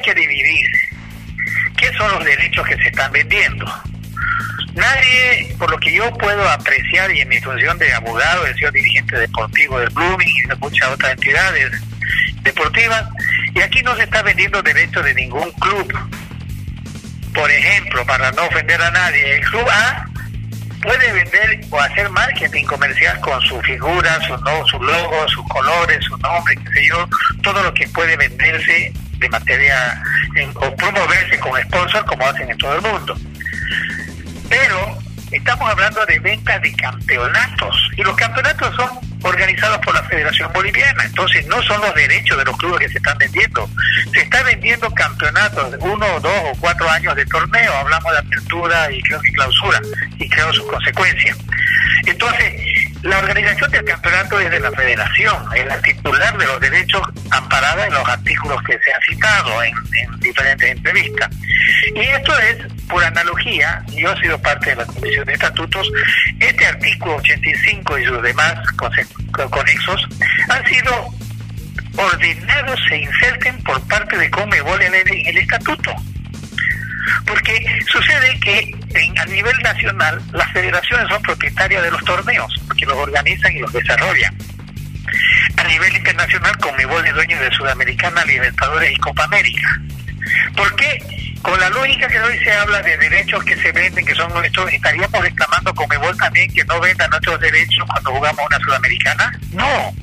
hay que dividir qué son los derechos que se están vendiendo. Nadie, por lo que yo puedo apreciar y en mi función de abogado, he sido dirigente deportivo del Blooming y de muchas otras entidades deportivas, y aquí no se está vendiendo derechos de ningún club. Por ejemplo, para no ofender a nadie, el club A puede vender o hacer marketing comercial con su figura, su, no, su logo, sus colores, su nombre, qué sé yo, todo lo que puede venderse materia o promoverse con sponsor como hacen en todo el mundo. Pero estamos hablando de ventas de campeonatos y los campeonatos son organizados por la Federación Boliviana, entonces no son los derechos de los clubes que se están vendiendo, se está vendiendo campeonatos de uno, dos o cuatro años de torneo, hablamos de apertura y creo que clausura y creo sus consecuencias. Entonces, la organización del campeonato es de la federación, es la titular de los derechos amparada en los artículos que se han citado en, diferentes entrevistas. Y esto es, por analogía, yo he sido parte de la Comisión de Estatutos, este artículo 85 y sus demás conexos han sido ordenados se inserten por parte de Comebol en el estatuto. Porque sucede que en, a nivel nacional las federaciones son propietarias de los torneos, porque los organizan y los desarrollan. A nivel internacional, Conmebol es dueño de Sudamericana, Libertadores y Copa América. ¿Por qué? Con la lógica que hoy se habla de derechos que se venden, que son nuestros, ¿estaríamos reclamando Conmebol también que no venda nuestros derechos cuando jugamos una Sudamericana? No,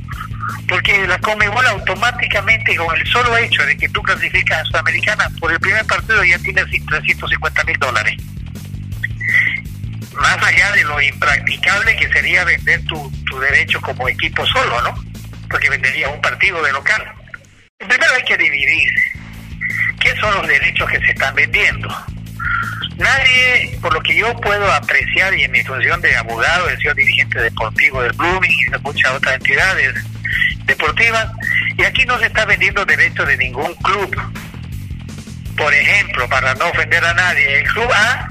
porque la Comebol automáticamente con el solo hecho de que tú clasificas a Sudamericana por el primer partido ya tienes 350 mil dólares. Más allá de lo impracticable que sería vender tu, tu derecho como equipo solo, ¿no? Porque vendería un partido de local. Primero hay que dividir qué son los derechos que se están vendiendo. Nadie, por lo que yo puedo apreciar y en mi función de abogado, he sido dirigente deportivo del Blooming y de muchas otras entidades deportivas y aquí no se está vendiendo derechos de ningún club. Por ejemplo, para no ofender a nadie, el club A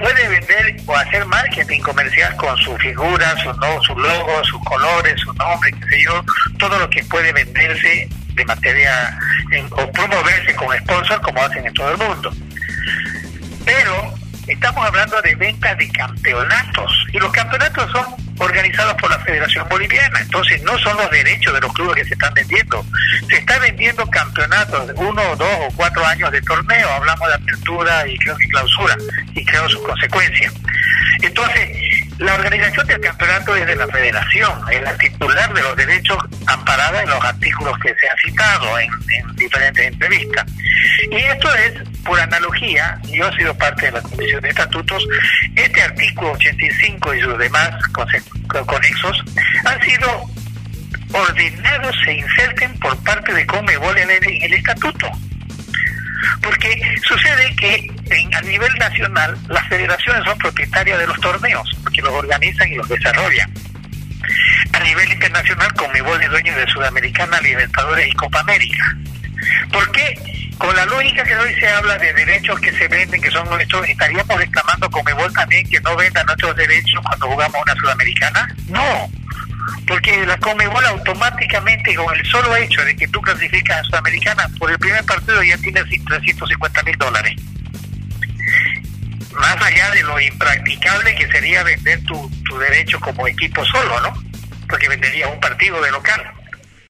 puede vender o hacer marketing comercial con su figura, su, no, su logo, sus colores, su nombre, qué sé yo, todo lo que puede venderse de materia o promoverse con sponsor como hacen en todo el mundo. Pero estamos hablando de ventas de campeonatos y los campeonatos son organizados por la Federación Boliviana. Entonces no son los derechos de los clubes que se están vendiendo. Se está vendiendo campeonatos de uno, dos o cuatro años de torneo. Hablamos de apertura y creo que clausura y creo sus consecuencias. Entonces, la organización del campeonato es de la federación, es la titular de los derechos amparada en los artículos que se han citado en, en diferentes entrevistas. Y esto es, por analogía, yo he sido parte de la Comisión de Estatutos, este artículo 85 y sus demás conexos han sido ordenados se inserten por parte de Comebol en en el estatuto. Porque sucede que en, a nivel nacional las federaciones son propietarias de los torneos, porque los organizan y los desarrollan. A nivel internacional, Comebol es dueño de Sudamericana, Libertadores y Copa América. ¿Por qué? Con la lógica que hoy se habla de derechos que se venden, que son nuestros, ¿estaríamos reclamando Comebol también que no venda nuestros derechos cuando jugamos una Sudamericana? No, porque la Comebol automáticamente con el solo hecho de que tú clasificas a Sudamericana por el primer partido ya tienes 350 mil dólares. Más allá de lo impracticable que sería vender tu, tu derecho como equipo solo, ¿no? Porque vendería un partido de local.